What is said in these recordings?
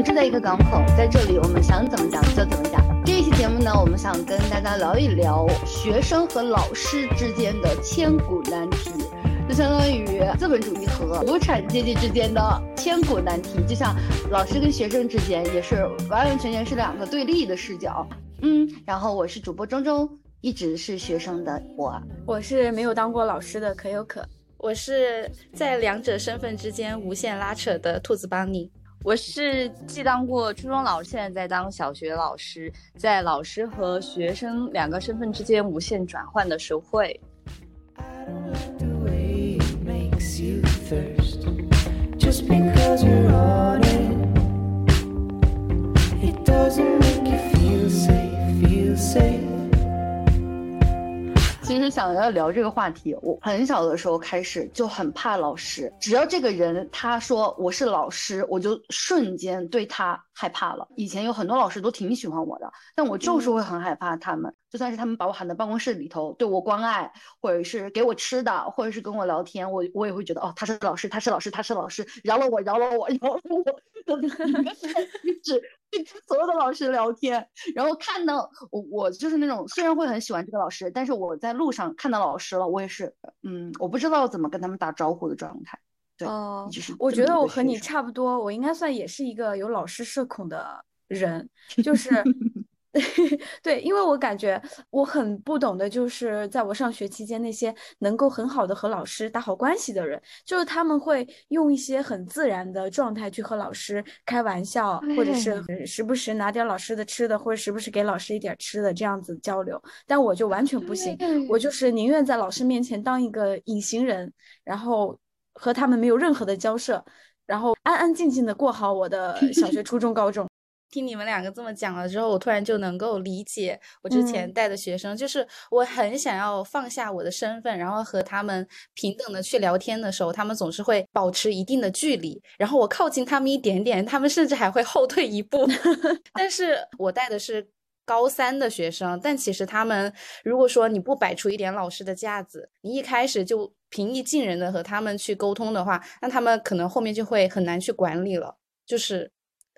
们住在一个港口，在这里我们想怎么讲就怎么讲。这一期节目呢，我们想跟大家聊一聊学生和老师之间的千古难题，就相当于资本主义和无产阶级之间的千古难题。就像老师跟学生之间，也是完完全全是两个对立的视角。嗯，然后我是主播中中，一直是学生的我，我是没有当过老师的可有可，我是在两者身份之间无限拉扯的兔子邦尼。我是既当过初中老师，现在在当小学老师，在老师和学生两个身份之间无限转换的实惠。其实想要聊这个话题，我很小的时候开始就很怕老师。只要这个人他说我是老师，我就瞬间对他害怕了。以前有很多老师都挺喜欢我的，但我就是会很害怕他们。就算是他们把我喊到办公室里头对我关爱，或者是给我吃的，或者是跟我聊天，我我也会觉得哦，他是老师，他是老师，他是老师，饶了我，饶了我，饶了我。所有的老师聊天，然后看到我，我就是那种虽然会很喜欢这个老师，但是我在路上看到老师了，我也是，嗯，我不知道怎么跟他们打招呼的状态。对，就是我觉得我和你差不多，我应该算也是一个有老师社恐的人，就是。对，因为我感觉我很不懂的，就是在我上学期间，那些能够很好的和老师打好关系的人，就是他们会用一些很自然的状态去和老师开玩笑，或者是时不时拿点老师的吃的，或者时不时给老师一点吃的，这样子交流。但我就完全不行，我就是宁愿在老师面前当一个隐形人，然后和他们没有任何的交涉，然后安安静静的过好我的小学、初中、高中。听你们两个这么讲了之后，我突然就能够理解我之前带的学生，就是我很想要放下我的身份，然后和他们平等的去聊天的时候，他们总是会保持一定的距离，然后我靠近他们一点点，他们甚至还会后退一步。但是我带的是高三的学生，但其实他们如果说你不摆出一点老师的架子，你一开始就平易近人的和他们去沟通的话，那他们可能后面就会很难去管理了，就是。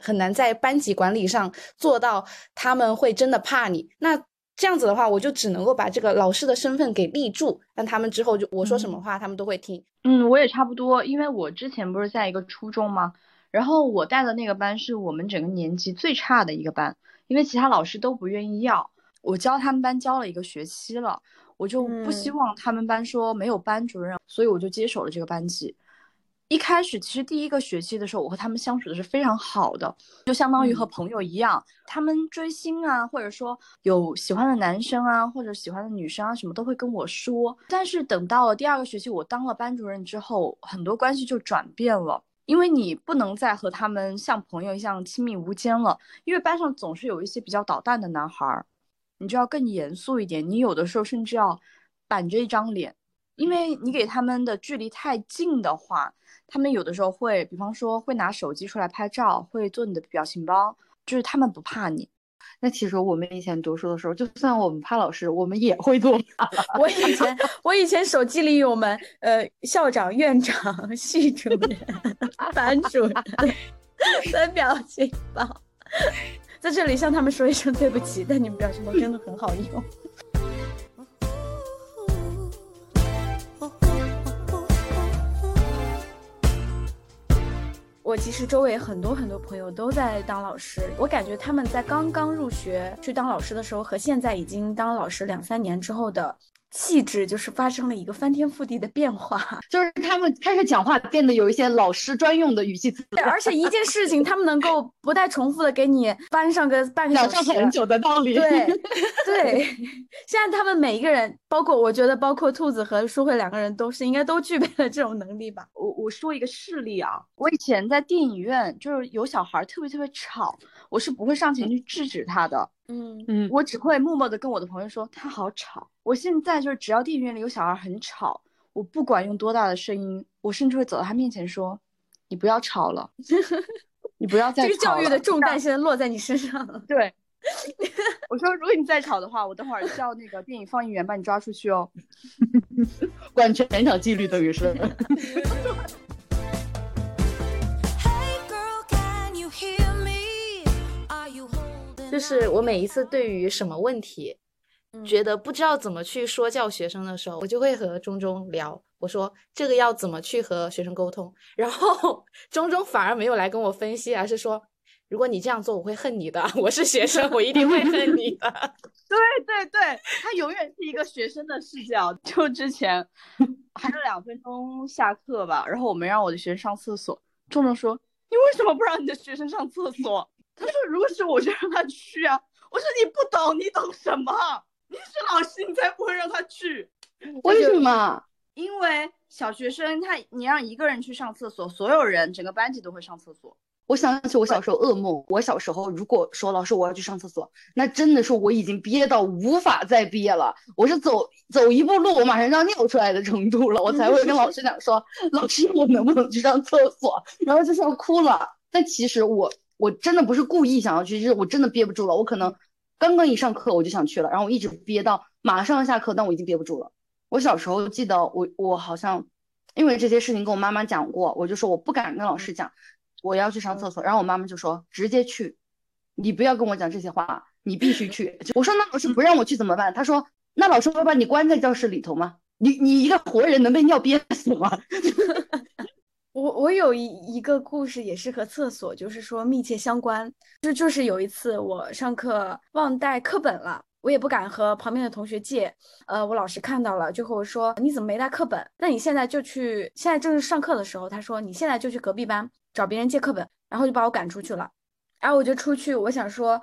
很难在班级管理上做到，他们会真的怕你。那这样子的话，我就只能够把这个老师的身份给立住，让他们之后就我说什么话，他们都会听。嗯，我也差不多，因为我之前不是在一个初中吗？然后我带的那个班是我们整个年级最差的一个班，因为其他老师都不愿意要。我教他们班教了一个学期了，我就不希望他们班说没有班主任，所以我就接手了这个班级。一开始其实第一个学期的时候，我和他们相处的是非常好的，就相当于和朋友一样。他们追星啊，或者说有喜欢的男生啊，或者喜欢的女生啊，什么都会跟我说。但是等到了第二个学期，我当了班主任之后，很多关系就转变了，因为你不能再和他们像朋友一样亲密无间了，因为班上总是有一些比较捣蛋的男孩儿，你就要更严肃一点。你有的时候甚至要板着一张脸，因为你给他们的距离太近的话。他们有的时候会，比方说会拿手机出来拍照，会做你的表情包，就是他们不怕你。那其实我们以前读书的时候，就算我们怕老师，我们也会做。我以前我以前手机里有我们呃校长、院长、系主任、班主任的表情包，在这里向他们说一声对不起，但你们表情包真的很好用。我其实周围很多很多朋友都在当老师，我感觉他们在刚刚入学去当老师的时候，和现在已经当老师两三年之后的。气质就是发生了一个翻天覆地的变化，就是他们开始讲话变得有一些老师专用的语气词，而且一件事情他们能够不带重复的给你搬上个半个小时，讲上很久的道理。对对，现在他们每一个人，包括我觉得，包括兔子和舒慧两个人，都是应该都具备了这种能力吧。我我说一个事例啊，我以前在电影院，就是有小孩特别特别吵，我是不会上前去制止他的。嗯嗯嗯，我只会默默的跟我的朋友说他好吵。我现在就是只要电影院里有小孩很吵，我不管用多大的声音，我甚至会走到他面前说：“你不要吵了，你不要再吵了。”这个教育的重担现在落在你身上了。对，我说如果你再吵的话，我等会儿叫那个电影放映员把你抓出去哦。管全场纪律等于是。就是我每一次对于什么问题，嗯觉得不知道怎么去说教学生的时候，我就会和中中聊，我说这个要怎么去和学生沟通，然后 中中反而没有来跟我分析，而是说。如果你这样做，我会恨你的。我是学生，我一定会恨你的。对对对，他永远是一个学生的视角。就之前 还有两分钟下课吧，然后我没让我的学生上厕所，仲仲说：“你为什么不让你的学生上厕所？”他说：“如果是我就让他去啊。”我说：“你不懂，你懂什么？你是老师，你才不会让他去。为什么？因为小学生他，你让一个人去上厕所，所有人整个班级都会上厕所。我想起我小时候噩梦。我小时候如果说老师我要去上厕所，那真的是我已经憋到无法再憋了。我是走走一步路，我马上就要尿出来的程度了，我才会跟老师讲说：“ 老师，我能不能去上厕所？”然后就是要哭了。但其实我我真的不是故意想要去，就是我真的憋不住了。我可能刚刚一上课我就想去了，然后我一直憋到马上下课，但我已经憋不住了。我小时候记得我我好像因为这些事情跟我妈妈讲过，我就说我不敢跟老师讲。我要去上厕所，然后我妈妈就说：“直接去，你不要跟我讲这些话，你必须去。”我说：“那老师不让我去怎么办？”他说：“那老师会把你关在教室里头吗？你你一个活人能被尿憋死吗？” 我我有一一个故事也是和厕所就是说密切相关，就就是有一次我上课忘带课本了。我也不敢和旁边的同学借，呃，我老师看到了就和我说：“你怎么没带课本？那你现在就去，现在正是上课的时候。”他说：“你现在就去隔壁班找别人借课本。”然后就把我赶出去了。然后我就出去，我想说，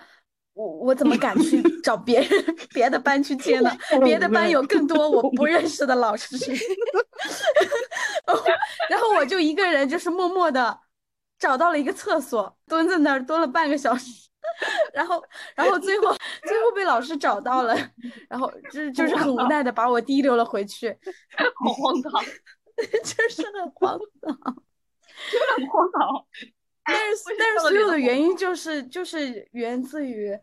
我我怎么敢去 找别人别的班去借呢？别的班有更多我不认识的老师。然后我就一个人，就是默默的找到了一个厕所，蹲在那儿蹲了半个小时。然后，然后最后最后被老师找到了，然后就是就是很无奈的把我提溜了回去，好荒唐，就是很荒唐，真的很荒唐。但是但是所有的原因就是就是源自于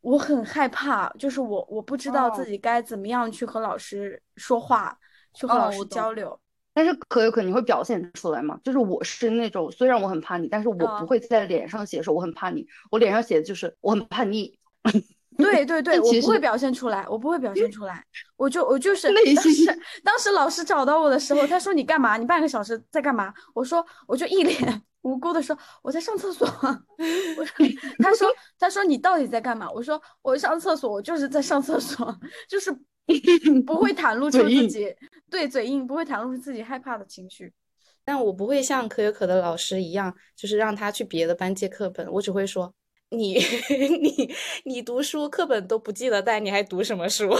我很害怕，就是我我不知道自己该怎么样去和老师说话，去和老师交流。但是可有可你会表现出来嘛？就是我是那种虽然我很怕你，但是我不会在脸上写说我很怕你，我脸上写的就是我很叛逆。对对对，我不会表现出来，我不会表现出来，我就我就是内心。当时当时老师找到我的时候，他说你干嘛？你半个小时在干嘛？我说我就一脸 无辜的说我在上厕所。我说他说他说你到底在干嘛？我说我上厕所，我就是在上厕所，就是 不会袒露出自己。对嘴硬不会袒露出自己害怕的情绪，但我不会像可有可的老师一样，就是让他去别的班借课本。我只会说你 你你读书课本都不记得带，你还读什么书？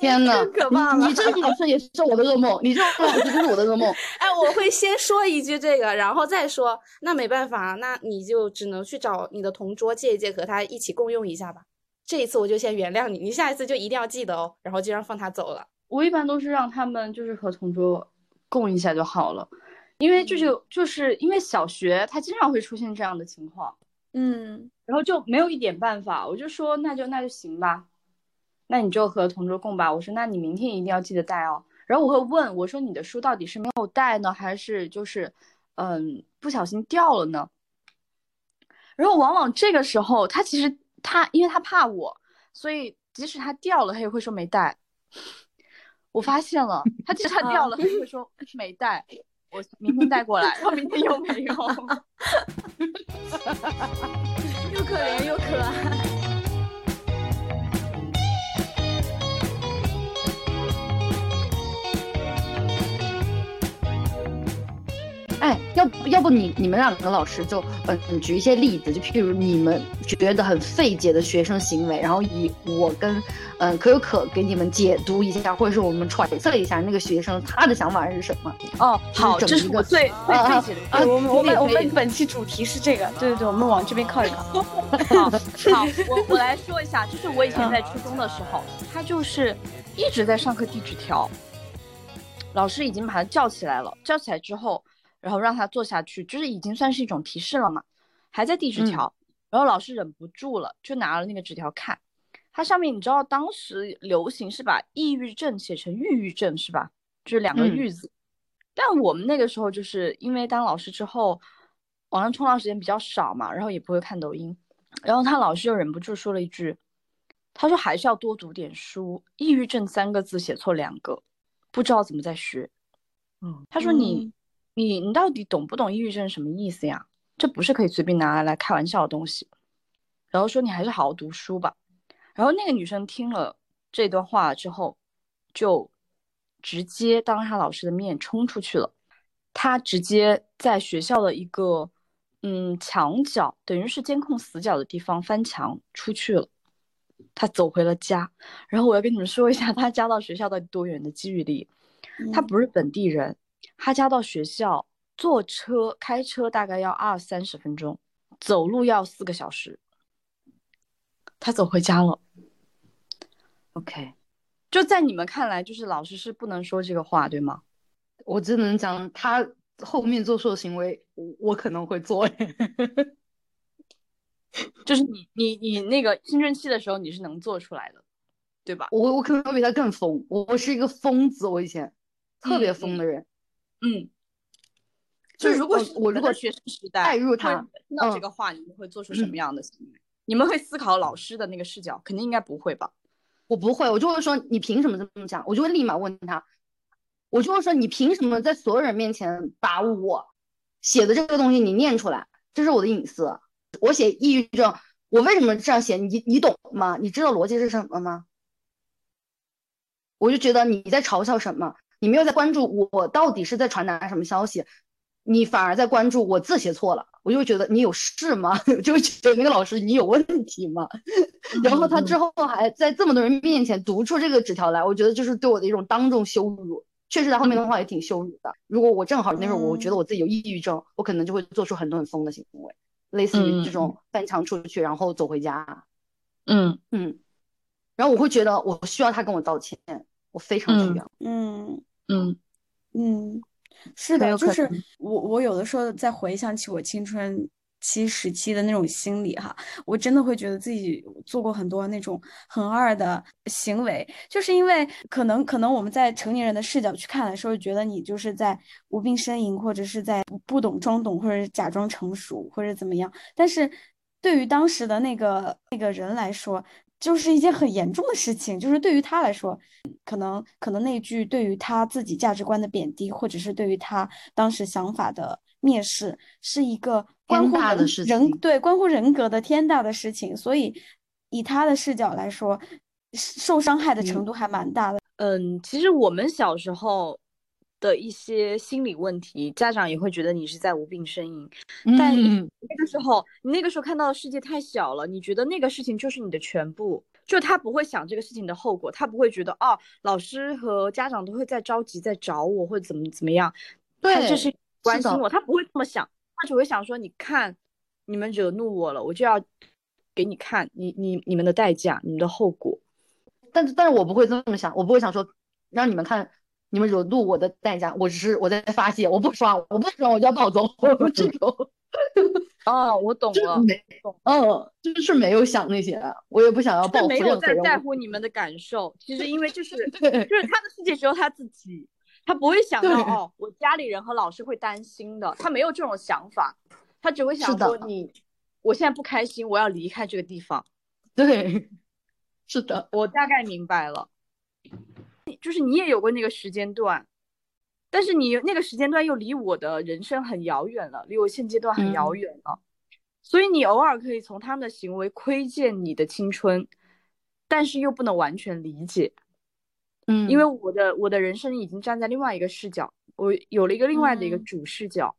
天呐，可怕了！你这个老师也是我的噩梦，你这个老师就是我的噩梦。哎，我会先说一句这个，然后再说，那没办法，那你就只能去找你的同桌借一借，和他一起共用一下吧。这一次我就先原谅你，你下一次就一定要记得哦，然后就让放他走了。我一般都是让他们就是和同桌共一下就好了，因为就是就是因为小学他经常会出现这样的情况，嗯，然后就没有一点办法，我就说那就那就行吧，那你就和同桌共吧。我说那你明天一定要记得带哦。然后我会问我说你的书到底是没有带呢，还是就是嗯不小心掉了呢？然后往往这个时候他其实他因为他怕我，所以即使他掉了，他也会说没带。我发现了，他即使他掉了，他也会说没带，我明天带过来，然后明天又没有，又可怜又可爱。哎，要不要不你你们两个老师就嗯举一些例子，就譬如你们觉得很费解的学生行为，然后以我跟嗯可有可给你们解读一下，或者是我们揣测一下那个学生他的想法是什么。哦，好，这是我最最费解的。啊，我们我们我们本期主题是这个，对对对，我们往这边靠一靠。好，好，我我来说一下，就是我以前在初中的时候，他就是一直在上课递纸条，老师已经把他叫起来了，叫起来之后，然后让他坐下去，就是已经算是一种提示了嘛，还在递纸条，然后老师忍不住了，就拿了那个纸条看，它上面你知道当时流行是把抑郁症写成抑郁症是吧？就是两个嗯郁字，但我们那个时候就是因为当老师之后，网上冲浪时间比较少嘛，然后也不会看抖音。然后他老师就忍不住说了一句：“他说还是要多读点书，抑郁症三个字写错两个，不知道怎么在学。”嗯，他说你你你到底懂不懂抑郁症什么意思呀？这不是可以随便拿来开玩笑的东西。然后说你还是好好读书吧。然后那个女生听了这段话之后，就直接当她老师的面冲出去了。她直接在学校的一个嗯墙角，等于是监控死角的地方翻墙出去了。他走回了家。然后我要跟你们说一下，他家到学校到底多远的距离？他不是本地人，他家到学校坐车开车大概要二三十分钟，走路要四个小时。他走回家了。OK，就在你们看来，就是老师是不能说这个话，对吗？我只能讲他后面做出的行为，我我可能会做。就是你你你那个青春期的时候，你是能做出来的，对吧？我我可能比他更疯，我我是一个疯子，我以前特别疯的人。嗯，就如果我如果学生时代带入他听到这个话，你们会做出什么样的行为？你们会思考老师的那个视角？肯定应该不会吧？我不会，我就会说你凭什么这么讲？我就会立马问他，我就会说你凭什么在所有人面前把我写的这个东西你念出来？这是我的隐私。我写抑郁症，我为什么这样写？你你懂吗？你知道逻辑是什么吗？我就觉得你在嘲笑什么？你没有在关注我到底是在传达什么消息，你反而在关注我字写错了。我就觉得你有事吗？就觉得那个老师你有问题吗？然后他之后还在这么多人面前读出这个纸条来，我觉得就是对我的一种当众羞辱。确实，他后面的话也挺羞辱的。如果我正好那时候我觉得我自己有抑郁症，我可能就会做出很多很疯的行为，类似于这种翻墙出去然后走回家。嗯嗯。然后我会觉得我需要他跟我道歉，我非常需要。嗯嗯嗯。是的，就是我，我有的时候在回想起我青春期时期的那种心理哈，我真的会觉得自己做过很多那种很二的行为，就是因为可能可能我们在成年人的视角去看的时候，觉得你就是在无病呻吟，或者是在不懂装懂，或者假装成熟，或者怎么样，但是对于当时的那个那个人来说。就是一件很严重的事情，就是对于他来说，可能可能那句对于他自己价值观的贬低，或者是对于他当时想法的蔑视，是一个关乎人对关乎人格的天大的事情。所以，以他的视角来说，受伤害的程度还蛮大的。嗯，其实我们小时候。的一些心理问题，家长也会觉得你是在无病呻吟，但那个时候，你那个时候看到的世界太小了，你觉得那个事情就是你的全部，就他不会想这个事情的后果，他不会觉得哦，老师和家长都会在着急在找我或者怎么怎么样，他就是关心我，他不会这么想，他只会想说，你看你们惹怒我了，我就要给你看你你你们的代价，你们的后果，但是但是我不会这么想，我不会想说让你们看。你们惹怒我的代价，我只是我在发泄，我不刷，我不刷我就要暴走，这种。哦，我懂了，嗯，就是没有想那些，我也不想要报复没有在在乎你们的感受，其实因为就是就是他的世界只有他自己，他不会想到哦，我家里人和老师会担心的，他没有这种想法，他只会想说你，我现在不开心，我要离开这个地方。对，是的，我大概明白了。就是你也有过那个时间段，但是你那个时间段又离我的人生很遥远了，离我现阶段很遥远了，所以你偶尔可以从他们的行为窥见你的青春，但是又不能完全理解，嗯，因为我的我的人生已经站在另外一个视角，我有了一个另外的一个主视角，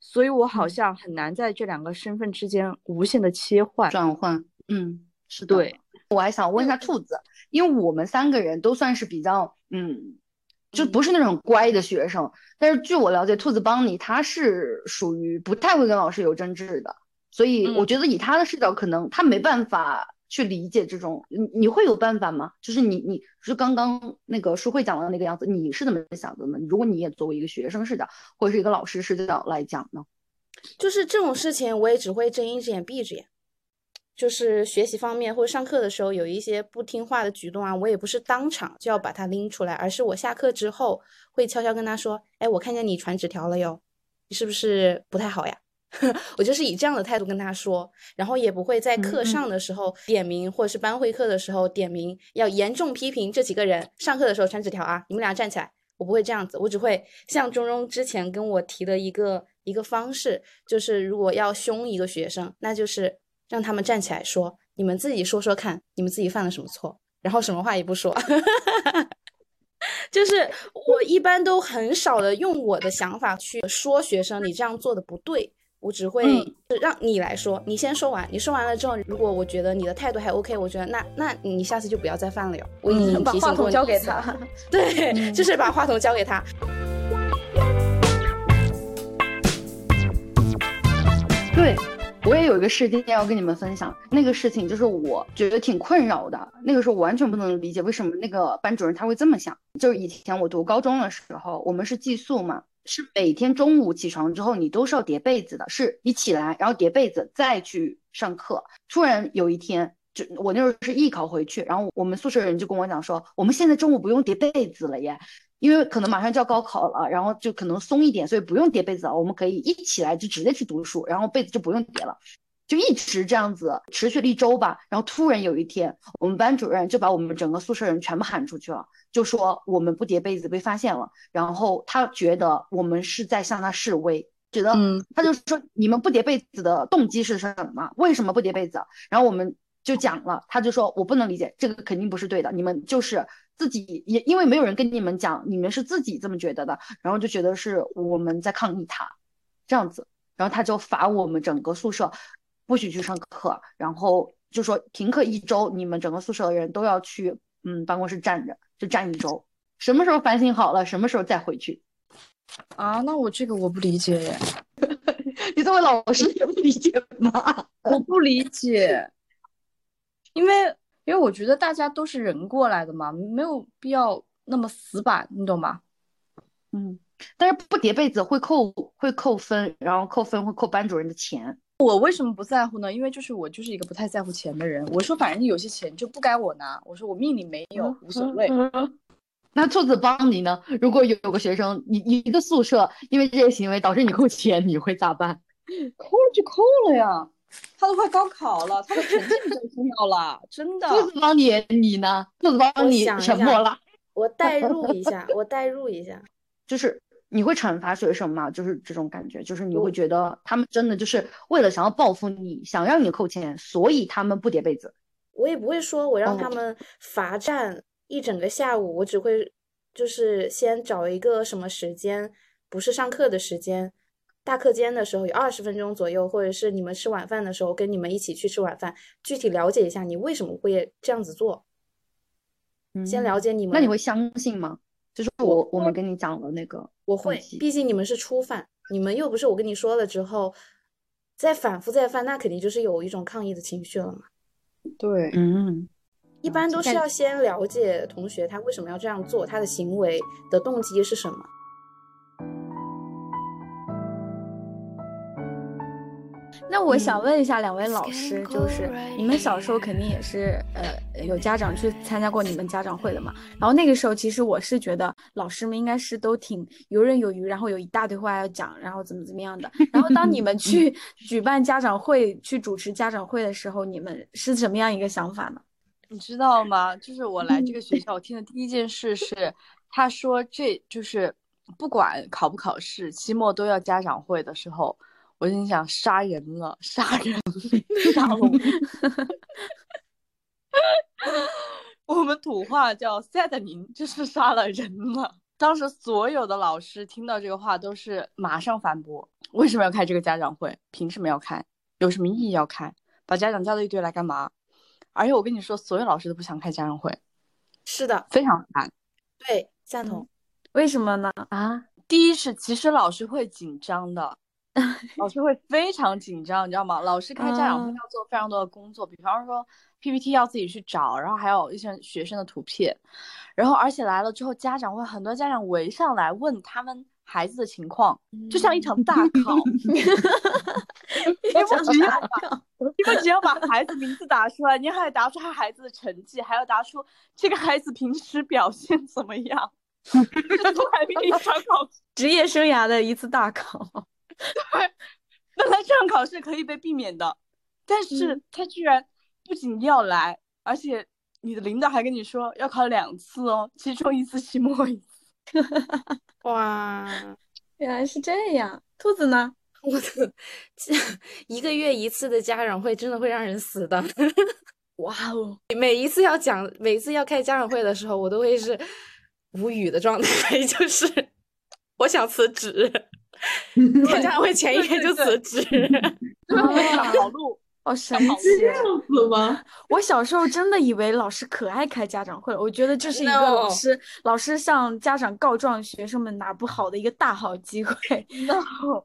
所以我好像很难在这两个身份之间无限的切换转换，嗯，是的，对。我还想问一下兔子，因为我们三个人都算是比较，嗯，就不是那种乖的学生。但是据我了解，兔子帮你他是属于不太会跟老师有争执的，所以我觉得以他的视角，可能他没办法去理解这种。你你会有办法吗？就是你你是刚刚那个书慧讲的那个样子，你是怎么想的呢？如果你也作为一个学生视角或者是一个老师视角来讲呢？就是这种事情，我也只会睁一只眼闭一只眼。就是学习方面或者上课的时候有一些不听话的举动啊，我也不是当场就要把他拎出来，而是我下课之后会悄悄跟他说：“哎，我看见你传纸条了哟，你是不是不太好呀？” 我就是以这样的态度跟他说，然后也不会在课上的时候点名，或者是班会课的时候点名，要严重批评这几个人。上课的时候传纸条啊，你们俩站起来，我不会这样子，我只会像钟钟之前跟我提的一个一个方式，就是如果要凶一个学生，那就是让他们站起来说，你们自己说说看，你们自己犯了什么错，然后什么话也不说。就是我一般都很少的用我的想法去说学生，你这样做的不对。我只会让你来说，你先说完。你说完了之后，如果我觉得你的态度还 OK，我觉得那那你下次就不要再犯了哟。我已经把话筒交给他，对，就是把话筒交给他。对。我也有一个事件要跟你们分享，那个事情就是我觉得挺困扰的。那个时候我完全不能理解为什么那个班主任他会这么想。就是以前我读高中的时候，我们是寄宿嘛，是每天中午起床之后你都是要叠被子的，是你起来然后叠被子再去上课。突然有一天，就我那时候是艺考回去，然后我们宿舍人就跟我讲说，我们现在中午不用叠被子了耶。因为可能马上就要高考了，然后就可能松一点，所以不用叠被子了。我们可以一起来就直接去读书，然后被子就不用叠了，就一直这样子持续了一周吧。然后突然有一天，我们班主任就把我们整个宿舍人全部喊出去了，就说我们不叠被子被发现了。然后他觉得我们是在向他示威，觉得他就说你们不叠被子的动机是什么？为什么不叠被子？然后我们就讲了，他就说我不能理解，这个肯定不是对的，你们就是。自己也因为没有人跟你们讲，你们是自己这么觉得的，然后就觉得是我们在抗议他，这样子，然后他就罚我们整个宿舍不许去上课，然后就说停课一周，你们整个宿舍的人都要去嗯办公室站着，就站一周，什么时候反省好了，什么时候再回去。啊，那我这个我不理解耶，你作为老师也不理解吗？我不理解，因为。因为我觉得大家都是人过来的嘛，没有必要那么死板，你懂吗？嗯，但是不叠被子会扣会扣分，然后扣分会扣班主任的钱。我为什么不在乎呢？因为就是我就是一个不太在乎钱的人。我说反正有些钱就不该我拿，我说我命里没有，无所谓。那兔子帮你呢？如果有有个学生，你一个宿舍因为这些行为导致你扣钱，你会咋办？扣了就扣了呀。他都快高考了，他的成绩最重要了，真的。兔子帮你，你呢？兔子帮你沉默了。我代入一下，我代入一下，就是你会惩罚学生吗？就是这种感觉，就是你会觉得他们真的就是为了想要报复你，想让你扣钱，所以他们不叠被子。我也不会说我让他们罚站一整个下午，我只会就是先找一个什么时间，不是上课的时间。大课间的时候有二十分钟左右，或者是你们吃晚饭的时候，跟你们一起去吃晚饭，具体了解一下你为什么会这样子做。先了解你们，那你会相信吗？就是我我们跟你讲了那个，我会，毕竟你们是初犯，你们又不是我跟你说了之后再反复再犯，那肯定就是有一种抗议的情绪了嘛。对，嗯，一般都是要先了解同学他为什么要这样做，他的行为的动机是什么。那我想问一下两位老师，就是你们小时候肯定也是呃有家长去参加过你们家长会的嘛？然后那个时候其实我是觉得老师们应该是都挺游刃有余，然后有一大堆话要讲，然后怎么怎么样的。然后当你们 去举办家长会、去主持家长会的时候，你们是什么样一个想法呢？你知道吗？就是我来这个学校，我听的第一件事是，他说这就是不管考不考试，期末都要家长会的时候。我心想杀人了，杀人，杀龙。我们土话叫 “sadning”，就是杀了人了。当时所有的老师听到这个话都是马上反驳：为什么要开这个家长会？凭什么要开？有什么意义要开？把家长叫到一堆来干嘛？而且我跟你说，所有老师都不想开家长会。是的，非常烦。对，赞同。为什么呢？啊，第一是其实老师会紧张的。老师会非常紧张，你知道吗？老师开家长会要做非常多的工作，比方说 PPT 要自己去找，然后还有一些学生的图片，然后而且来了之后，家长会很多家长围上来问他们孩子的情况，就像一场大考。你不只要把，你不只要把孩子名字打出来，你还答出他孩子的成绩，还要答出这个孩子平时表现怎么样，这都还比一场考 职业生涯的一次大考。对，本来这场考试可以被避免的，但是他居然不仅要来，而且你的领导还跟你说要考两次哦，其中一次期末一次。哇，原来是这样。兔子呢？我的一个月一次的家长会真的会让人死的。哇哦！每一次要讲，每一次要开家长会的时候，我都会是无语的状态，就是我想辞职。开家长会前一天就辞职，跑路，哦神奇！这样子吗？我小时候真的以为老师可爱开家长会了，我觉得这是一个老师老师向家长告状学生们哪不好的一个大好机会。no，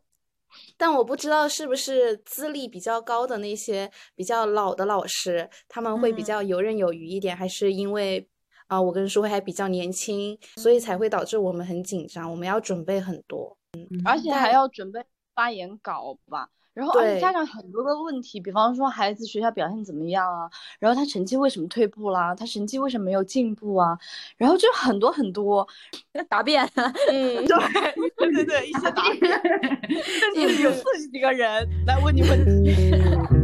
但我不知道是不是资历比较高的那些比较老的老师，他们会比嗯较游刃有余一点，还是因为啊、我跟舒慧还比较年轻，所以才会导致我们很紧张，我们要准备很多。而且还要准备发言稿吧。然后，而且家长很多的问题，比方说孩子学校表现怎么样啊，然后他成绩为什么退步啦，他成绩为什么没有进步啊，然后就很多很多，答辩，嗯，对对对对，一些答辩，甚至有四十几个人来问你问题。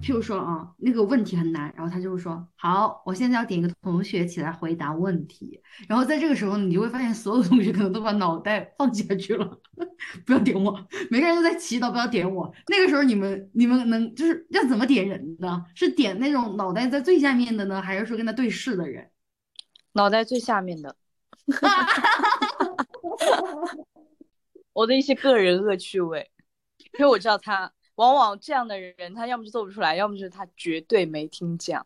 譬如说啊，那个问题很难，然后他就会说，好，我现在要点一个同学起来回答问题，然后在这个时候，你就会发现所有同学可能都把脑袋放下去了，不要点我，每个人都在祈祷不要点我。那个时候你们你们能就是要怎么点人呢？是点那种脑袋在最下面的呢，还是说跟他对视的人？脑袋最下面的，我的一些个人恶趣味，因为我知道他往往这样的人，他要么就做不出来，要么就是他绝对没听讲。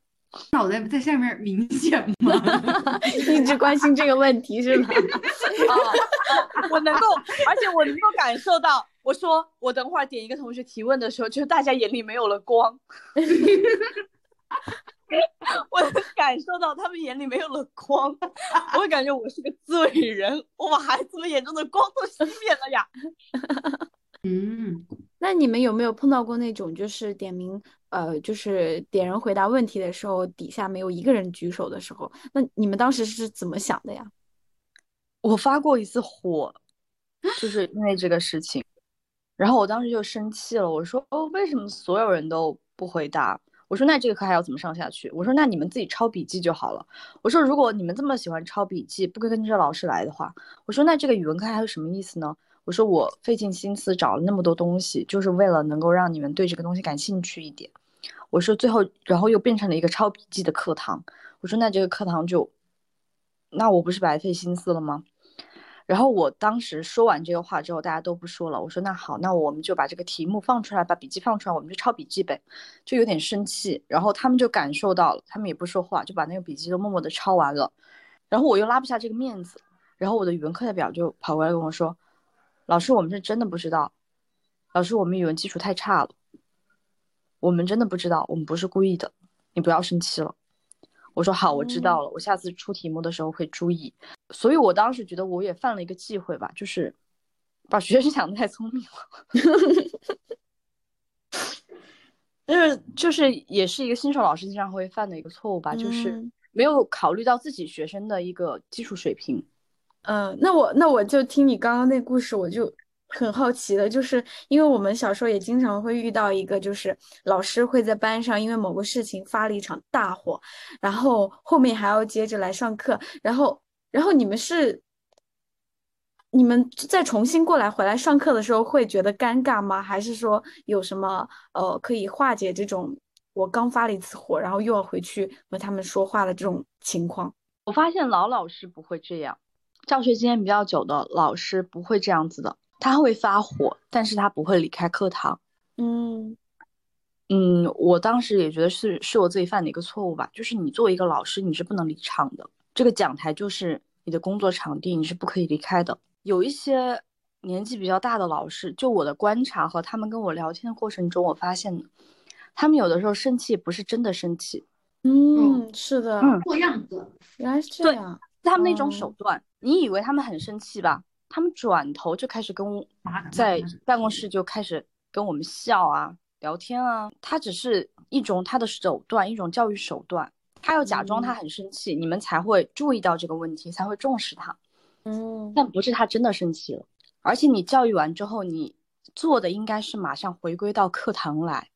脑袋在下面明显吗？一直关心这个问题是吗？啊 啊！我能够，而且我能够感受到，我说我等会儿点一个同学提问的时候，就是大家眼里没有了光。我能感受到他们眼里没有了光，我会感觉我是个罪人，我把孩子们眼中的光都熄灭了呀。嗯，那你们有没有碰到过那种就是点名，呃，就是点人回答问题的时候，底下没有一个人举手的时候，那你们当时是怎么想的呀？我发过一次火，就是因为这个事情，然后我当时就生气了，我说哦，为什么所有人都不回答？我说那这个课还要怎么上下去？我说那你们自己抄笔记就好了。我说如果你们这么喜欢抄笔记，不跟着老师来的话，我说那这个语文课还有什么意思呢？我说我费尽心思找了那么多东西，就是为了能够让你们对这个东西感兴趣一点。我说最后，然后又变成了一个抄笔记的课堂。我说那这个课堂就，那我不是白费心思了吗？然后我当时说完这个话之后，大家都不说了。我说那好，那我们就把这个题目放出来，把笔记放出来，我们就抄笔记呗。就有点生气，然后他们就感受到了，他们也不说话，就把那个笔记都默默的抄完了。然后我又拉不下这个面子，然后我的语文课代表就跑过来跟我说：“老师，我们是真的不知道，老师，我们语文基础太差了，我们真的不知道，我们不是故意的，你不要生气了。”我说好，我知道了，我下次出题目的时候会注意。所以我当时觉得我也犯了一个忌讳吧，就是把学生想的太聪明了。就是就是也是一个新手老师经常会犯的一个错误吧，就是嗯没有考虑到自己学生的一个基础水平。嗯，那我那我就听你刚刚那故事，我就很好奇的，就是因为我们小时候也经常会遇到一个，就是老师会在班上因为某个事情发了一场大火，然后后面还要接着来上课，然后然后你们是你们再重新过来回来上课的时候会觉得尴尬吗？还是说有什么呃可以化解这种我刚发了一次火，然后又要回去和他们说话的这种情况？我发现老老师不会这样，教学经验比较久的老师不会这样子的，他会发火，但是他不会离开课堂。嗯嗯，我当时也觉得是是我自己犯的一个错误吧，就是你作为一个老师，你是不能离场的，这个讲台就是你的工作场地，你是不可以离开的。有一些年纪比较大的老师，就我的观察和他们跟我聊天的过程中，我发现他们有的时候生气不是真的生气，嗯，是的，嗯做样子。原来是这样。他们那种手哦段，你以为他们很生气吧？他们转头就开始跟在办公室就开始跟我们笑啊、聊天啊，他只是一种他的手段，一种教育手段。他要假装他很生气，你们才会注意到这个问题，才会重视他。嗯，但不是他真的生气了，而且你教育完之后，你做的应该是马上回归到课堂来，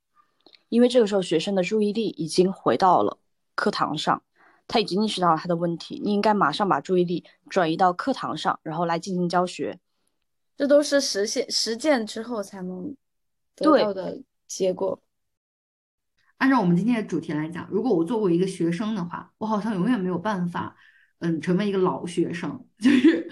因为这个时候学生的注意力已经回到了课堂上，他已经意识到了他的问题，你应该马上把注意力转移到课堂上，然后来进行教学。这都是实现实践之后才能得到的结果。按照我们今天的主题来讲，如果我作为一个学生的话，我好像永远没有办法，嗯，成为一个老学生，就是，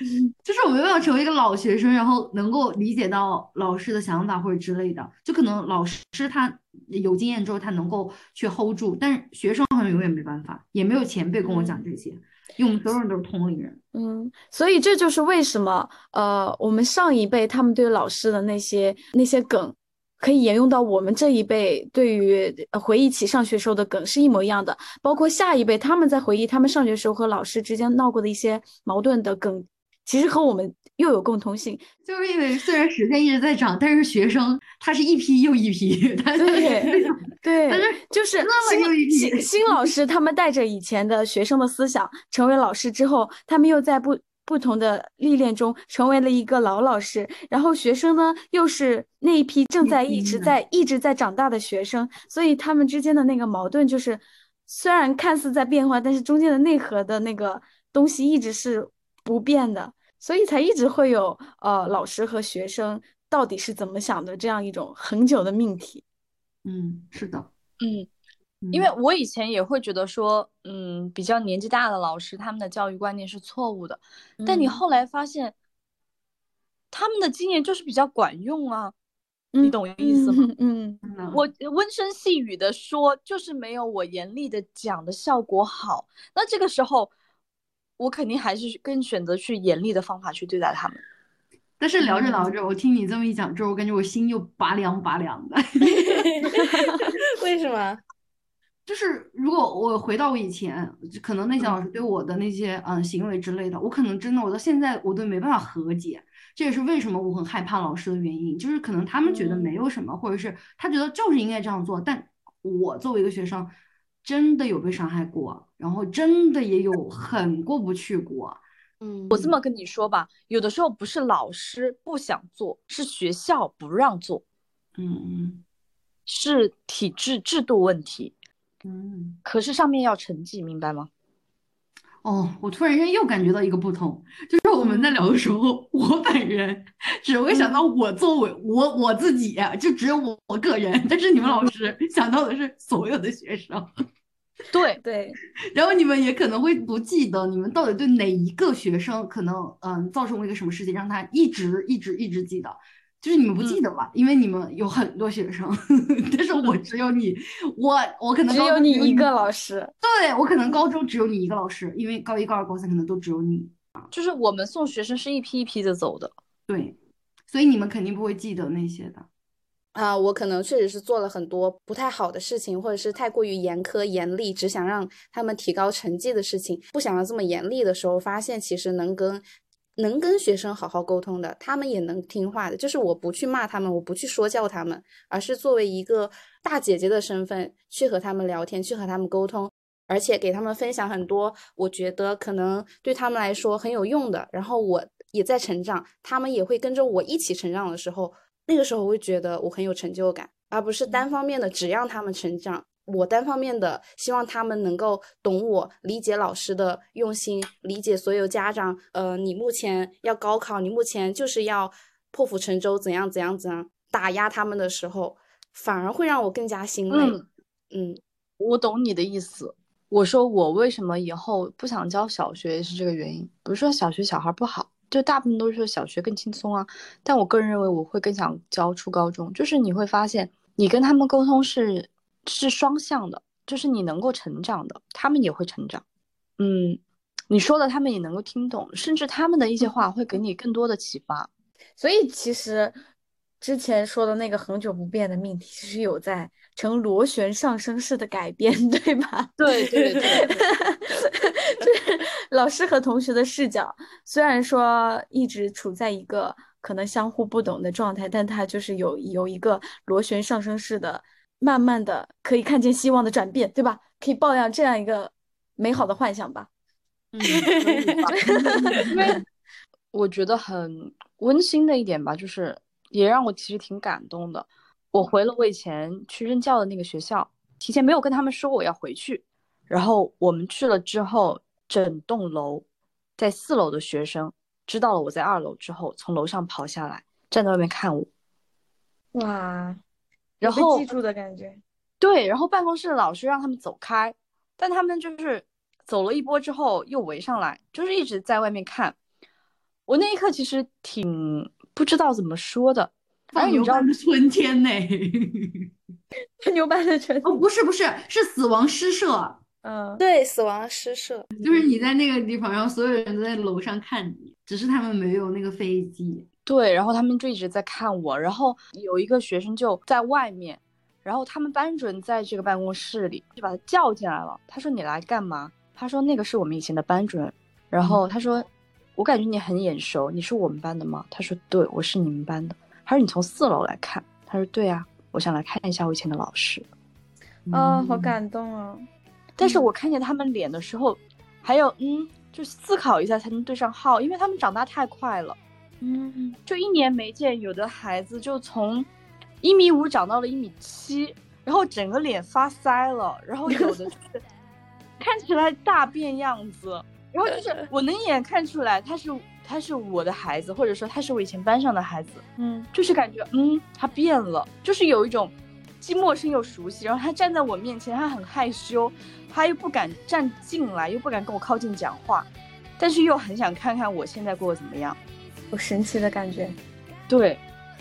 就是我没办法成为一个老学生，然后能够理解到老师的想法或者之类的。就可能老师他有经验之后，他能够去 hold 住，但是学生好像永远没办法，也没有前辈跟我讲这些，因为我们所有人都是同龄人。嗯，所以这就是为什么，呃，我们上一辈他们对老师的那些那些梗，可以沿用到我们这一辈对于呃回忆起上学时候的梗是一模一样的，包括下一辈他们在回忆他们上学时候和老师之间闹过的一些矛盾的梗，其实和我们又有共通性。就是因为虽然时间一直在涨，但是学生他是一批又一批，他对对但是，就是新新老师，他们带着以前的学生的思想，成为老师之后，他们又在不不同的历练中成为了一个老老师，然后学生呢又是那一批正在一直在一直在长大的学生，所以他们之间的那个矛盾就是，虽然看似在变化，但是中间的内核的那个东西一直是不变的，所以才一直会有呃老师和学生到底是怎么想的这样一种很久的命题。嗯，是的，嗯，嗯因为我以前也会觉得说，嗯，比较年纪大的老师他们的教育观念是错误的，但你嗯后来发现，他们的经验就是比较管用啊，你嗯懂意思吗？嗯？嗯，我温声细语的说，就是没有我严厉的讲的效果好。那这个时候，我肯定还是更选择去严厉的方法去对待他们。但是聊着聊着，我听你这么一讲之后，我感觉我心又拔凉拔凉的。为什么？就是如果我回到我以前，可能那些老师对我的那些嗯行为之类的，我可能真的我到现在我都没办法和解。这也是为什么我很害怕老师的原因，就是可能他们觉得没有什么，或者是他觉得就是应该这样做，但我作为一个学生，真的有被伤害过，然后真的也有很过不去过。嗯，我这么跟你说吧，有的时候不是老师不想做，是学校不让做，嗯是体制制度问题。嗯。可是上面要成绩，明白吗？哦，我突然间又感觉到一个不同，就是我们在聊的时候，我本人只会想到我作为我我自己，就只有我我个人，但是你们老师想到的是所有的学生，对，对，然后你们也可能会不记得你们到底对哪一个学生可能嗯造成过一个什么事情，让他一直一直一直记得。就是你们不记得吧，因为你们有很多学生，但是我只有你，我我可能只有你一个老师。对我可能高中只有你一个老师，因为高一、高二、高三可能都只有你。就是我们送学生是一批一批的走的。对，所以你们肯定不会记得那些的。啊，我可能确实是做了很多不太好的事情，或者是太过于严苛严厉，只想让他们提高成绩的事情，不想要这么严厉的时候，发现其实能跟能跟学生好好沟通的，他们也能听话的。就是我不去骂他们，我不去说教他们，而是作为一个大姐姐的身份去和他们聊天，去和他们沟通，而且给他们分享很多我觉得可能对他们来说很有用的。然后我也在成长，他们也会跟着我一起成长的时候，那个时候我会觉得我很有成就感，而不是单方面的只让他们成长。我单方面的希望他们能够懂我，理解老师的用心，理解所有家长。呃，你目前要高考，你目前就是要破釜沉舟，怎样怎样怎样打压他们的时候，反而会让我更加心累。嗯嗯我懂你的意思。我说我为什么以后不想教小学也是这个原因，不是说小学小孩不好，就大部分都是小学更轻松啊。但我个人认为我会更想教初高中，就是你会发现你跟他们沟通是是双向的，就是你能够成长的，他们也会成长。嗯，你说的他们也能够听懂，甚至他们的一些话会给你更多的启发。所以其实之前说的那个恒久不变的命题，其实有在呈螺旋上升式的改变，对吧？对对对，就是老师和同学的视角，虽然说一直处在一个可能相互不懂的状态，但他就是有有一个螺旋上升式的，慢慢的可以看见希望的转变，对吧？可以抱养这样一个美好的幻想吧。嗯，我觉得很温馨的一点吧，就是也让我其实挺感动的。我回了我以前去任教的那个学校，提前没有跟他们说我要回去，然后我们去了之后，整栋楼在四楼的学生知道了我在二楼之后，从楼上跑下来，站在外面看我。哇，然后被记住的感觉。对，然后办公室的老师让他们走开，但他们就是走了一波之后又围上来，就是一直在外面看。我那一刻其实挺不知道怎么说的，放牛班的春天呢？牛班的春哦，不是不是，是死亡诗社，嗯，对，死亡诗社，就是你在那个地方，然后所有人都在楼上看你，只是他们没有那个飞机。对，然后他们就一直在看我，然后有一个学生就在外面，然后他们班主任在这个办公室里就把他叫进来了。他说：“你来干嘛？”他说：“那个是我们以前的班主任。”然后他说：“我感觉你很眼熟，你是我们班的吗？”他说：“对，我是你们班的。”他说：“你从四楼来看？”他说：“对啊，我想来看一下我以前的老师。”哦，好感动啊！但是我看见他们脸的时候，还有嗯，就思考一下才能对上号，因为他们长大太快了。嗯，就一年没见，有的孩子就从一米五长到了一米七，然后整个脸发腮了，然后有的就是 看起来大变样子，然后就是我能一眼看出来他是他是我的孩子，或者说他是我以前班上的孩子，嗯，就是感觉嗯他变了，就是有一种既陌生又熟悉，然后他站在我面前，他很害羞，他又不敢站进来，又不敢跟我靠近讲话，但是又很想看看我现在过得怎么样。有神奇的感觉。对，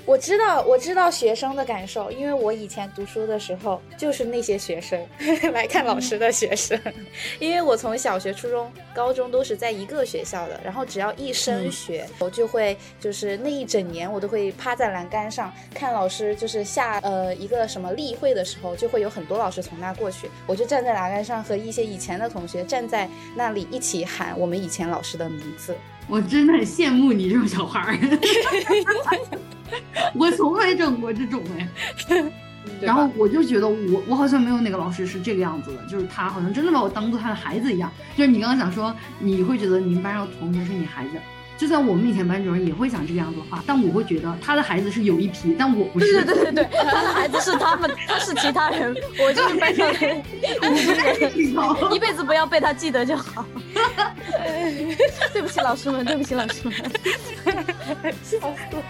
我知道，我知道学生的感受，因为我以前读书的时候就是那些学生 来看老师的学生，因为我从小学、初中、高中都是在一个学校的，然后只要一升学，我就会就是那一整年我都会趴在栏杆上看老师，就是下呃一个什么例会的时候，就会有很多老师从那过去，我就站在栏杆上和一些以前的同学站在那里一起喊我们以前老师的名字。我真的很羡慕你这种小孩儿，我从没整过这种哎。然后我就觉得我我好像没有哪个老师是这个样子的，就是他好像真的把我当做他的孩子一样。就是你刚刚讲说，你会觉得你们班上同学是你孩子，就算我们以前班主任也会讲这个样子的话，但我会觉得他的孩子是有一批，但我不是。对对对对，他的孩子是他们，他是其他人，我就是班上的五个人，一辈子不要被他记得就好。对不起，老师们，对不起，老师们。笑死了！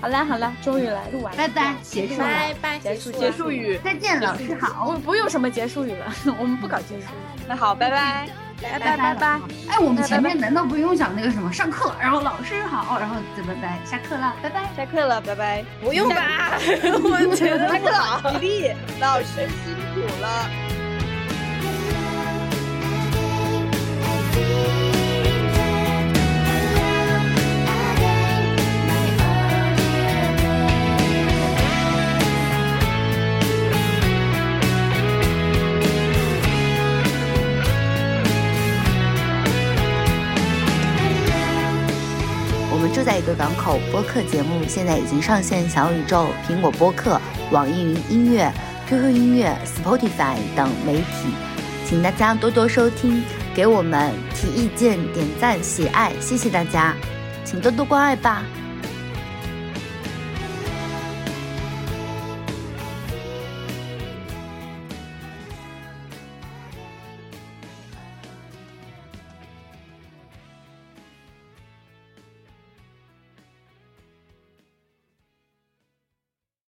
好啦好啦，终于来录完了，拜拜，结束了，拜拜，结束结束语。再见，老师好。我们不用什么结束语了，我们不搞结束语。那好，拜拜。拜拜拜拜。哎，我们前面难道不用讲那个什么上课，然后老师好，然后再拜拜，下课了，拜拜，下课了，拜拜。不用吧？我觉得 不好。老师辛苦了。一个港口，播客节目现在已经上线小宇宙、苹果播客、网易云音乐、QQ 音乐、Spotify 等媒体，请大家多多收听，给我们提意见、点赞、喜爱，谢谢大家，请多多关爱吧。